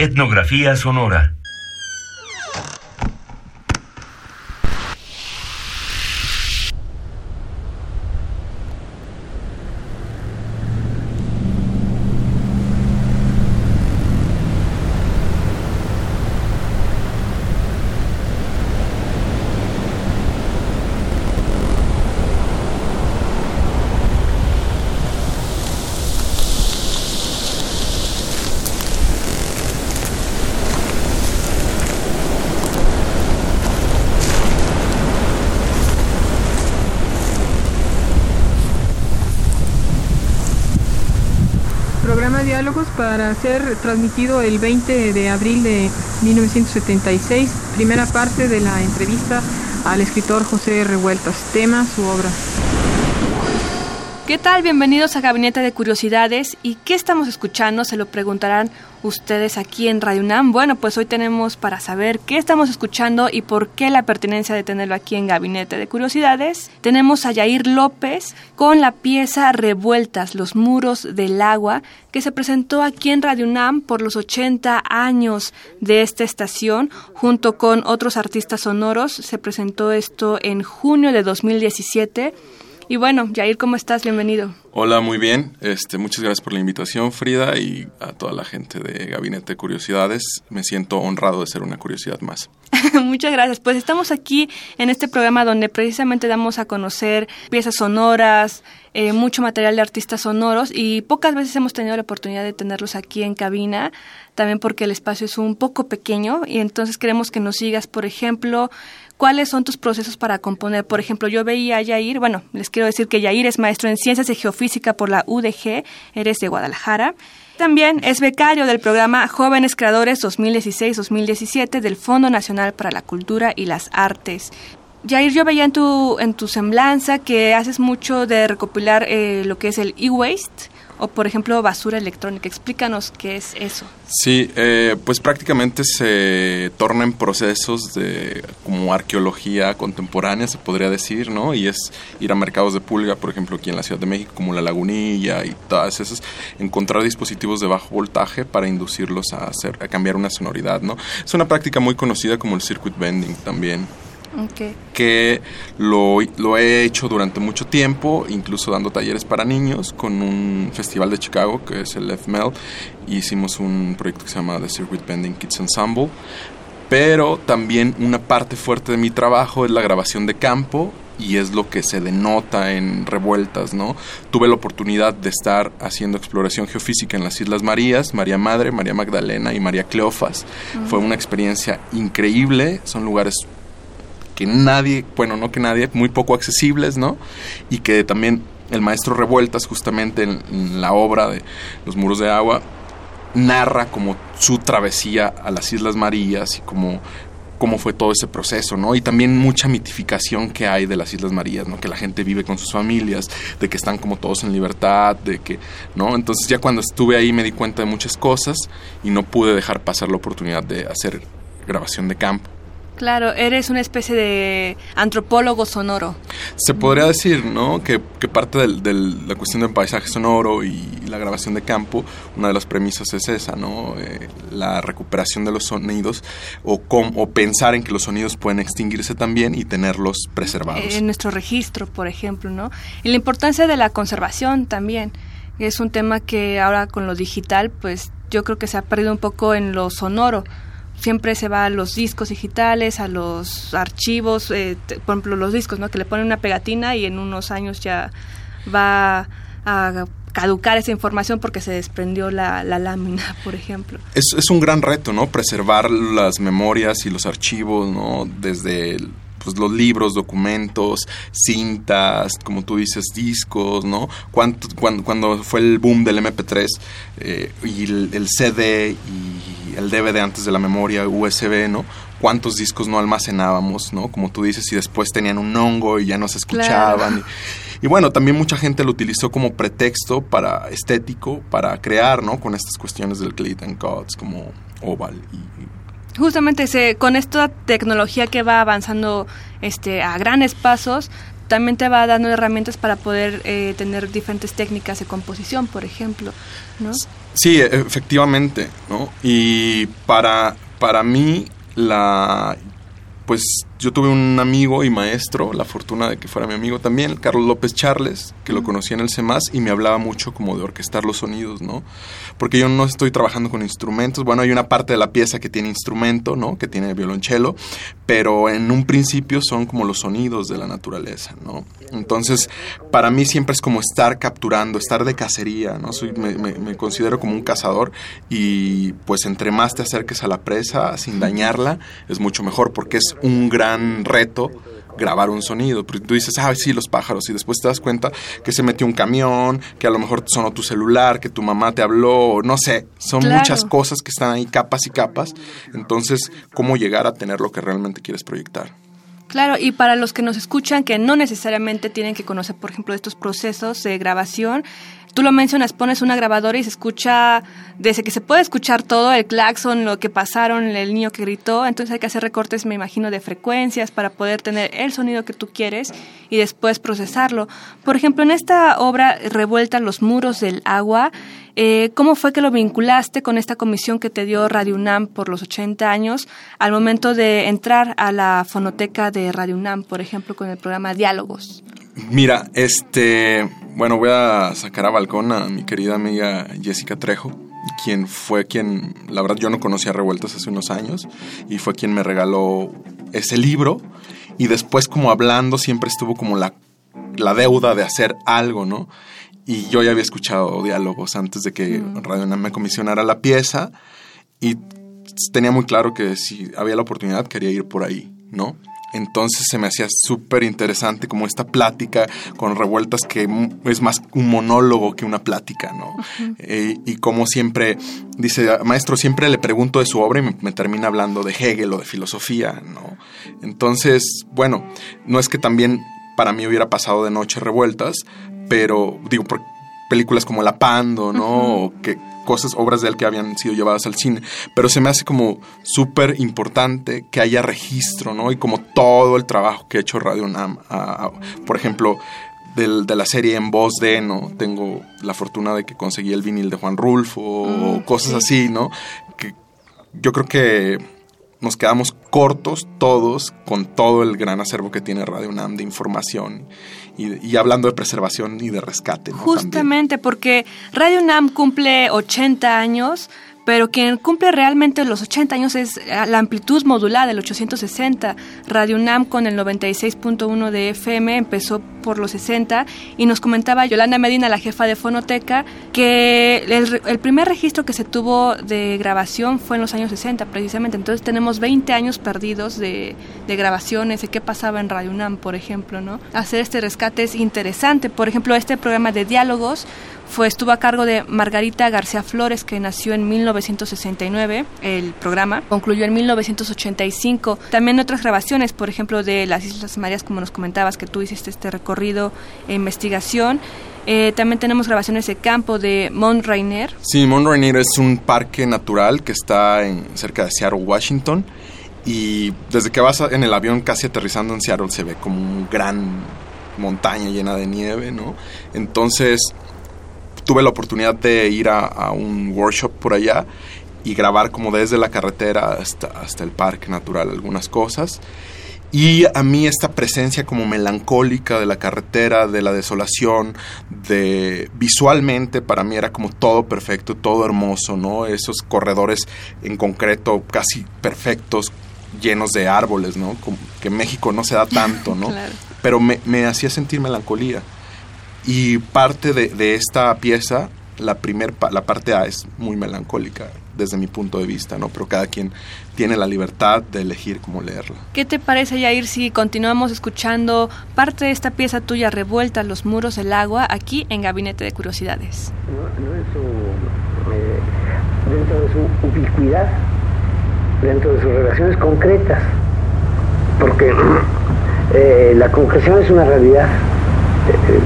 Etnografía sonora. Programa Para ser transmitido el 20 de abril de 1976, primera parte de la entrevista al escritor José Revueltas, tema su obra. ¿Qué tal? Bienvenidos a Gabinete de Curiosidades. ¿Y qué estamos escuchando? Se lo preguntarán ustedes aquí en Radio UNAM. Bueno, pues hoy tenemos para saber qué estamos escuchando y por qué la pertinencia de tenerlo aquí en Gabinete de Curiosidades. Tenemos a Yair López con la pieza Revueltas, los muros del agua, que se presentó aquí en Radio UNAM por los 80 años de esta estación, junto con otros artistas sonoros. Se presentó esto en junio de 2017. Y bueno, Jair, ¿cómo estás? Bienvenido. Hola, muy bien. Este, muchas gracias por la invitación, Frida, y a toda la gente de Gabinete de Curiosidades. Me siento honrado de ser una curiosidad más. Muchas gracias. Pues estamos aquí en este programa donde precisamente damos a conocer piezas sonoras, eh, mucho material de artistas sonoros y pocas veces hemos tenido la oportunidad de tenerlos aquí en cabina, también porque el espacio es un poco pequeño y entonces queremos que nos sigas, por ejemplo, ¿Cuáles son tus procesos para componer? Por ejemplo, yo veía a Yair, bueno, les quiero decir que Yair es maestro en Ciencias de Geofísica por la UDG, eres de Guadalajara. También es becario del programa Jóvenes Creadores 2016-2017 del Fondo Nacional para la Cultura y las Artes. Jair, yo veía en tu, en tu semblanza que haces mucho de recopilar eh, lo que es el e-waste o, por ejemplo, basura electrónica. Explícanos qué es eso. Sí, eh, pues prácticamente se tornan procesos de como arqueología contemporánea, se podría decir, ¿no? Y es ir a mercados de pulga, por ejemplo, aquí en la Ciudad de México, como la Lagunilla y todas esas, encontrar dispositivos de bajo voltaje para inducirlos a, hacer, a cambiar una sonoridad, ¿no? Es una práctica muy conocida como el circuit bending también. Okay. que lo, lo, he hecho durante mucho tiempo, incluso dando talleres para niños con un festival de Chicago que es el FML. Hicimos un proyecto que se llama The Circuit Bending Kids Ensemble. Pero también una parte fuerte de mi trabajo es la grabación de campo y es lo que se denota en revueltas, ¿no? Tuve la oportunidad de estar haciendo exploración geofísica en las Islas Marías, María Madre, María Magdalena y María Cleofas. Uh -huh. Fue una experiencia increíble, son lugares que nadie, bueno, no que nadie, muy poco accesibles, ¿no? Y que también el maestro Revueltas, justamente en, la obra de Los Muros de Agua, narra como su travesía a las Islas Marías y como cómo fue todo ese proceso, ¿no? Y también mucha mitificación que hay de las Islas Marías, ¿no? Que la gente vive con sus familias, de que están como todos en libertad, de que, ¿no? Entonces ya cuando estuve ahí me di cuenta de muchas cosas y no pude dejar pasar la oportunidad de hacer grabación de campo. Claro, eres una especie de antropólogo sonoro. Se podría decir, ¿no? Que, que parte de la cuestión del paisaje sonoro y la grabación de campo, una de las premisas es esa, ¿no? Eh, la recuperación de los sonidos o, com, o pensar en que los sonidos pueden extinguirse también y tenerlos preservados. En nuestro registro, por ejemplo, ¿no? Y la importancia de la conservación también. Es un tema que ahora con lo digital, pues yo creo que se ha perdido un poco en lo sonoro siempre se va a los discos digitales, a los archivos, eh, por ejemplo los discos, ¿no? Que le ponen una pegatina y en unos años ya va a caducar esa información porque se desprendió la, la lámina, por ejemplo. Es, es, un gran reto, ¿no? Preservar las memorias y los archivos, ¿no? Desde pues los libros, documentos, cintas, como tú dices, discos, ¿no? Cuánto, cuando, cuando fue el boom del MP3 eh, y el, CD y el DVD antes de la memoria USB, ¿no? Cuántos discos no almacenábamos, ¿no? Como tú dices, y después tenían un hongo y ya no se escuchaban. Y, bueno, también mucha gente lo utilizó como pretexto para estético, para crear, ¿no? Con estas cuestiones del Clayton Cuts, como Oval y Justamente con esta tecnología que va avanzando este, a grandes pasos, también te va dando herramientas para poder eh, tener diferentes técnicas de composición, por ejemplo, ¿no? Sí, efectivamente, ¿no? Y para, para mí, la, pues yo tuve un amigo y maestro, la fortuna de que fuera mi amigo también, Carlos López Charles, que lo conocí en el CEMAS y me hablaba mucho como de orquestar los sonidos, ¿no? Porque yo no estoy trabajando con instrumentos, bueno, hay una parte de la pieza que tiene instrumento, ¿no? Que tiene violonchelo, pero en un principio son como los sonidos de la naturaleza, ¿no? Entonces, para mí siempre es como estar capturando, estar de cacería, ¿no? Soy, me, me considero como un cazador y pues entre más te acerques a la presa sin dañarla, es mucho mejor porque es un gran reto grabar un sonido, porque tú dices, ah, sí, los pájaros, y después te das cuenta que se metió un camión, que a lo mejor sonó tu celular, que tu mamá te habló, no sé, son muchas cosas que están ahí, capas y capas, entonces, ¿cómo llegar a tener lo que realmente quieres proyectar? Claro, y para los que nos escuchan, que no necesariamente tienen que conocer, por ejemplo, estos procesos de grabación, tú lo mencionas, pones una grabadora y se escucha, desde que se puede escuchar todo, el claxon, lo que pasaron, el niño que gritó, entonces hay que hacer recortes, me imagino, de frecuencias para poder tener el sonido que tú quieres y después procesarlo. Por ejemplo, en esta obra, Revuelta los muros del agua, eh, ¿cómo fue que lo vinculaste con esta comisión que te dio Radio UNAM por los 80 años al momento de entrar a la fonoteca de Radio UNAM, por ejemplo, con el programa Diálogos? Mira, este, bueno, voy a sacar a balcón a mi querida amiga Jessica Trejo, quien fue quien, la verdad yo no conocía Revueltas hace unos años, y fue quien me regaló ese libro, y después como hablando siempre estuvo como la, la deuda de hacer algo, ¿no? Y yo ya había escuchado diálogos antes de que. Radio Nam me comisionara la pieza, y tenía muy claro que si había la oportunidad quería ir por ahí, ¿no? Entonces se me hacía súper interesante como esta plática con revueltas que es más un monólogo que una plática, ¿no? Eh, y como siempre, dice, maestro, siempre le pregunto de su obra y me, termina hablando de Hegel o de filosofía, ¿no? Entonces, bueno, no es que también para mí hubiera pasado de noche revueltas, pero digo, por películas como La Pando, ¿no? que cosas, obras de él que habían sido llevadas al cine, pero se me hace como súper importante que haya registro, ¿no? Y como todo el trabajo que ha hecho Radio UNAM, por ejemplo, de la serie en voz de, ¿no? Tengo la fortuna de que conseguí el vinil de Juan Rulfo, o mm, cosas así, ¿no? Que yo creo que nos quedamos cortos todos con todo el gran acervo que tiene Radio UNAM de información y, hablando de preservación y de rescate. Justamente porque Radio UNAM cumple 80 años pero quien cumple realmente los 80 años es eh, la amplitud modular del 860. Radio UNAM con el 96.1 de FM empezó por los 60 y nos comentaba Yolanda Medina, la jefa de Fonoteca, que el, primer registro que se tuvo de grabación fue en los años 60 precisamente. Entonces tenemos 20 años perdidos de, de grabaciones, de qué pasaba en Radio UNAM, por ejemplo, ¿no? Hacer este rescate es interesante. Por ejemplo, este programa de diálogos fue, estuvo a cargo de Margarita García Flores, que nació en 1969, el programa, concluyó en 1985. También otras grabaciones, por ejemplo, de las Islas Marías, como nos comentabas, que tú hiciste este recorrido e investigación. Eh, también tenemos grabaciones de campo de Mount Rainier. Sí, Mount Rainier es un parque natural que está en, cerca de Seattle, Washington. Y desde que vas en el avión casi aterrizando en Seattle se ve como una gran montaña llena de nieve, ¿no? Entonces tuve la oportunidad de ir a, un workshop por allá y grabar como desde la carretera hasta, hasta el parque natural algunas cosas. Y a mí esta presencia como melancólica de la carretera, de la desolación, de visualmente para mí era como todo perfecto, todo hermoso, ¿no? Esos corredores en concreto casi perfectos, llenos de árboles, ¿no? Como que México no se da tanto, ¿no? Pero me, me hacía sentir melancolía. Y parte de, esta pieza la primer la parte A es muy melancólica desde mi punto de vista, ¿no? Pero cada quien tiene la libertad de elegir cómo leerla. ¿Qué te parece, Yair, si continuamos escuchando parte de esta pieza tuya revuelta, Los muros del agua, aquí en Gabinete de Curiosidades? Eh, dentro de su ubicuidad, dentro de sus relaciones concretas, porque eh, la concreción es una realidad eh,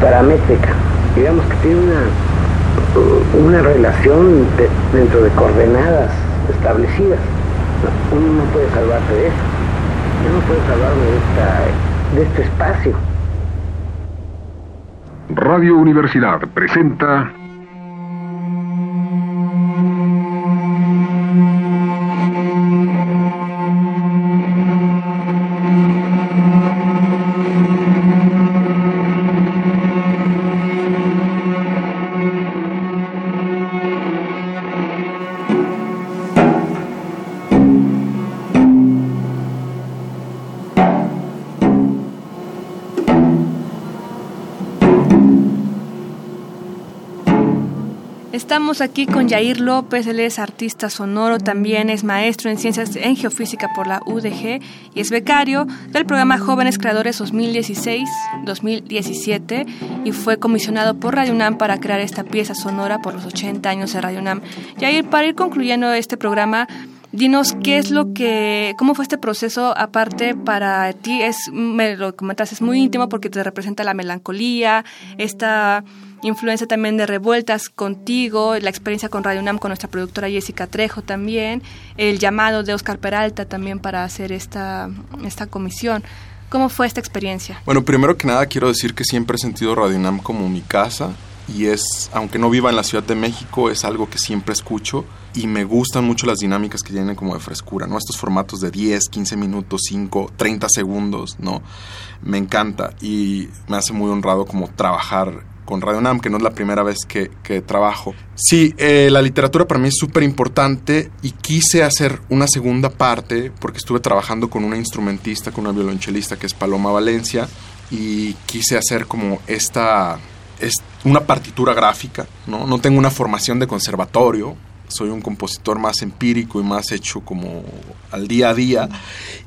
paramétrica, digamos que tiene una una relación dentro de coordenadas establecidas. Uno no puede salvarse de eso. Uno no puede salvarme de, de este espacio. Radio Universidad presenta Estamos aquí con Yair López, él es artista sonoro, también es maestro en ciencias en geofísica por la UDG y es becario del programa Jóvenes Creadores 2016-2017 y fue comisionado por Radio UNAM para crear esta pieza sonora por los 80 años de Radio UNAM. Yair, para ir concluyendo este programa, Dinos qué es lo que, cómo fue este proceso, aparte para ti, es, me lo comentas, es muy íntimo porque te representa la melancolía, esta influencia también de revueltas contigo, la experiencia con Radio UNAM con nuestra productora Jessica Trejo también, el llamado de Oscar Peralta también para hacer esta, esta comisión. ¿Cómo fue esta experiencia? Bueno, primero que nada quiero decir que siempre he sentido Radio UNAM como mi casa y es, aunque no viva en la Ciudad de México, es algo que siempre escucho y me gustan mucho las dinámicas que tienen como de frescura, ¿no? Estos formatos de 10, 15 minutos, 5, 30 segundos, ¿no? Me encanta y me hace muy honrado como trabajar con Radio Nam, que no es la primera vez que, trabajo. Sí, eh, la literatura para mí es súper importante y quise hacer una segunda parte porque estuve trabajando con una instrumentista, con una violonchelista que es Paloma Valencia y quise hacer como esta, es una partitura gráfica, ¿no? No tengo una formación de conservatorio, soy un compositor más empírico y más hecho como al día a día.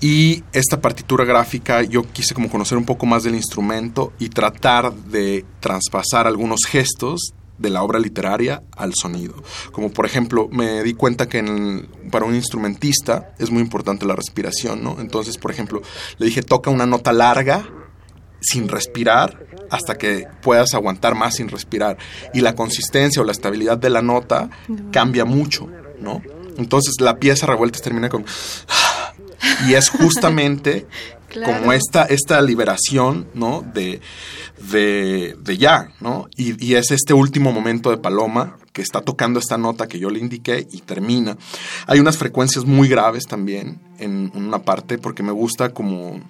Y esta partitura gráfica yo quise como conocer un poco más del instrumento y tratar de traspasar algunos gestos de la obra literaria al sonido. Como por ejemplo, me di cuenta que para un instrumentista es muy importante la respiración, ¿no? Entonces, por ejemplo, le dije, toca una nota larga sin respirar hasta que puedas aguantar más sin respirar. Y la consistencia o la estabilidad de la nota cambia mucho, ¿no? Entonces la pieza revuelta termina con... Y es justamente como esta, esta liberación, ¿no? De, de, de ya, ¿no? Y, y, es este último momento de Paloma que está tocando esta nota que yo le indiqué y termina. Hay unas frecuencias muy graves también en una parte porque me gusta como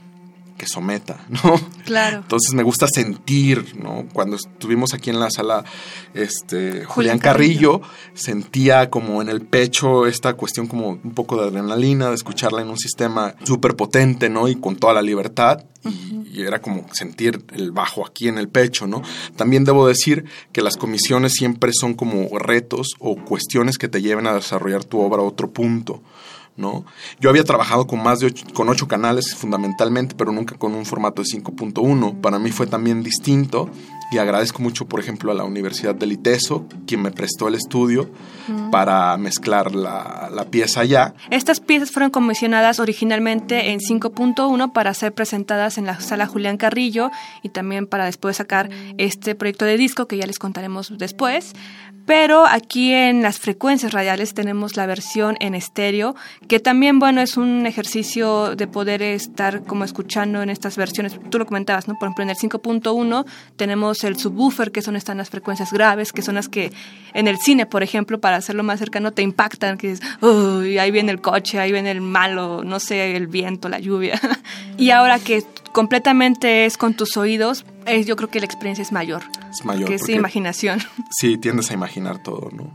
que someta, ¿no? Claro. Entonces me gusta sentir, ¿no? Cuando estuvimos aquí en la sala, este, Julián Carrillo, sentía como en el pecho esta cuestión como un poco de adrenalina, de escucharla en un sistema súper potente, ¿no? Y con toda la libertad. y, y, era como sentir el bajo aquí en el pecho, ¿no? También debo decir que las comisiones siempre son como retos o cuestiones que te lleven a desarrollar tu obra a otro punto. ¿No? Yo había trabajado con más de ocho, con ocho canales fundamentalmente, pero nunca con un formato de 5.1. Para mí fue también distinto y agradezco mucho, por ejemplo, a la Universidad del ITESO, quien me prestó el estudio para mezclar la, la, pieza allá. Estas piezas fueron comisionadas originalmente en 5.1 para ser presentadas en la sala Julián Carrillo y también para después sacar este proyecto de disco que ya les contaremos después. Pero aquí en las frecuencias radiales tenemos la versión en estéreo, que también, bueno, es un ejercicio de poder estar como escuchando en estas versiones. Tú lo comentabas, ¿no? Por ejemplo, en el 5.1 tenemos el subwoofer, que son estas las frecuencias graves, que son las que en el cine, por ejemplo, para hacerlo más cercano, te impactan, que dices, uy, ahí viene el coche, ahí viene el malo, no sé, el viento, la lluvia. y ahora que completamente es con tus oídos, yo creo que la experiencia es mayor. Es mayor. Que es imaginación. Sí, tiendes a imaginar todo, ¿no?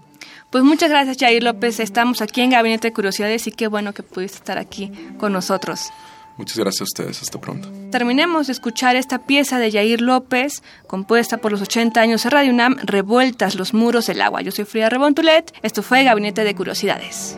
Pues muchas gracias, Jair López. Estamos aquí en Gabinete de Curiosidades y qué bueno que pudiste estar aquí con nosotros. Muchas gracias a ustedes. Hasta pronto. Terminemos de escuchar esta pieza de Yair López, compuesta por los 80 años de Radio UNAM, Revueltas los muros del agua. Yo soy Frida Rebontulet. Esto fue Gabinete de Curiosidades.